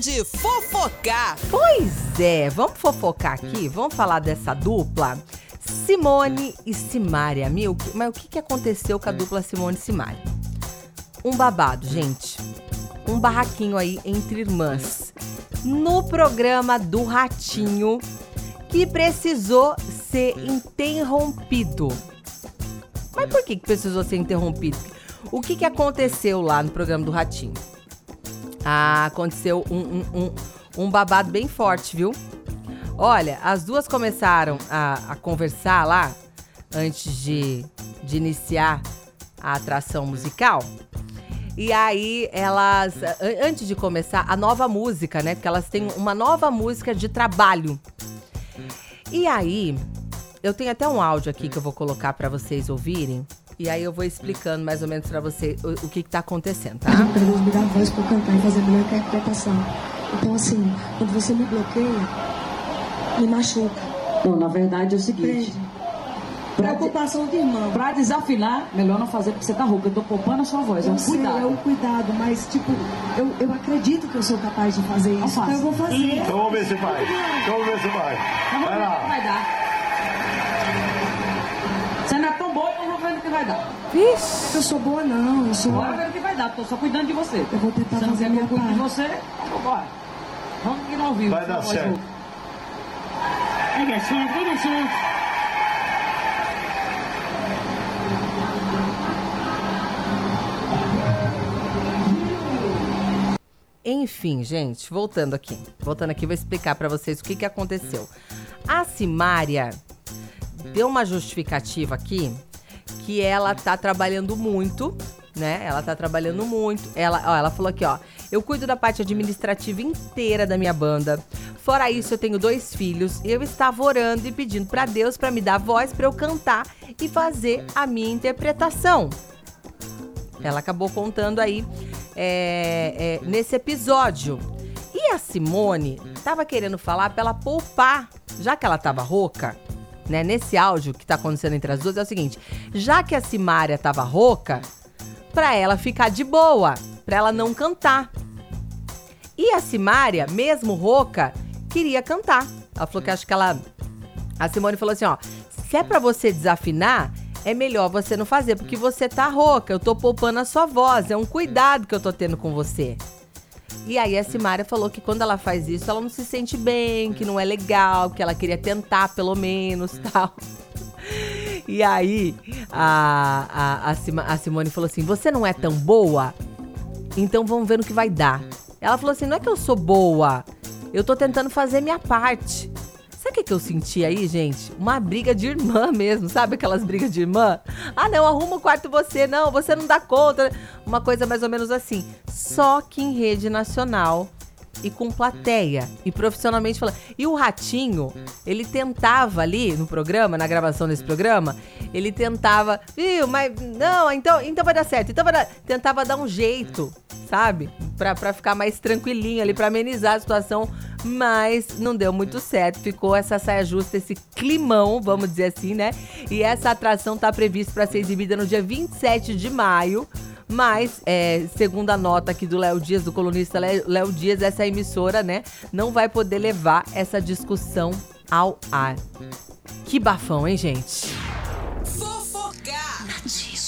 de fofocar. Pois é, vamos fofocar aqui? Vamos falar dessa dupla? Simone e Simária. Meu, mas o que, que aconteceu com a dupla Simone e Simária? Um babado, gente. Um barraquinho aí entre irmãs. No programa do Ratinho, que precisou ser interrompido. Mas por que, que precisou ser interrompido? O que, que aconteceu lá no programa do Ratinho? Ah, aconteceu um, um, um, um babado bem forte, viu? Olha, as duas começaram a, a conversar lá antes de, de iniciar a atração musical. E aí elas, antes de começar a nova música, né? Porque elas têm uma nova música de trabalho. E aí, eu tenho até um áudio aqui que eu vou colocar para vocês ouvirem. E aí eu vou explicando mais ou menos para você o, o, que, que tá acontecendo, tá? Pra Deus me dar voz pra cantar e fazer a melhor interpretação. Então, assim, quando você me bloqueia, me machuca. Não, na verdade é o seguinte. Prende. Preocupação de irmão. Pra desafinar, melhor não fazer porque você tá rouca. Eu tô poupando a sua voz. É um Eu sei, cuidado. é um cuidado, mas, tipo, eu, eu acredito que eu sou capaz de fazer isso. Então eu vou fazer. Então vamos ver se vai. Então vamos ver se vai. Vai lá. vai dar. Você não é tão boa, então vamos ver o que vai dar. Vixe! Eu sou boa, não. Eu sou. Bora ver o que vai dar. Tô só cuidando de você. Eu vou tentar não fazer quer a que minha eu cuide de você? Então bora. Vamos que não ouviu. Vai dar certo. Vai dar certo, vai dar certo. Enfim, gente, voltando aqui. Voltando aqui, vou explicar pra vocês o que, que aconteceu. A Simária deu uma justificativa aqui que ela tá trabalhando muito, né? Ela tá trabalhando muito. Ela, ó, ela falou aqui, ó. Eu cuido da parte administrativa inteira da minha banda. Fora isso, eu tenho dois filhos. Eu estava orando e pedindo pra Deus pra me dar voz pra eu cantar e fazer a minha interpretação. Ela acabou contando aí é, é, nesse episódio. E a Simone tava querendo falar pra ela poupar, já que ela tava rouca, né? Nesse áudio que tá acontecendo entre as duas é o seguinte: já que a Simária tava rouca, pra ela ficar de boa, pra ela não cantar. E a Simária, mesmo rouca, queria cantar. Ela falou que acho que ela. A Simone falou assim: ó, se é pra você desafinar, é melhor você não fazer, porque você tá rouca, eu tô poupando a sua voz, é um cuidado que eu tô tendo com você. E aí a Simária falou que quando ela faz isso, ela não se sente bem, que não é legal, que ela queria tentar pelo menos tal. E aí a, a, a, Simone falou assim: Você não é tão boa? Então vamos ver no que vai dar. Ela falou assim: Não é que eu sou boa, eu tô tentando fazer minha parte. Sabe o que, que eu senti aí, gente? Uma briga de irmã mesmo, sabe aquelas brigas de irmã? Ah, não, arruma o quarto você, não, você não dá conta. Uma coisa mais ou menos assim. Só que em rede nacional e com plateia. E profissionalmente falando. E o Ratinho, ele tentava ali no programa, na gravação desse programa, ele tentava, viu, mas não, então, então vai dar certo. Então vai dar. Tentava dar um jeito, sabe? Pra, pra ficar mais tranquilinho ali, pra amenizar a situação mas não deu muito certo. Ficou essa saia justa, esse climão, vamos dizer assim, né? E essa atração está prevista para ser exibida no dia 27 de maio. Mas, é, segundo a nota aqui do Léo Dias, do colunista Léo Dias, essa emissora, né, não vai poder levar essa discussão ao ar. Que bafão, hein, gente? Fofocar! Nativa.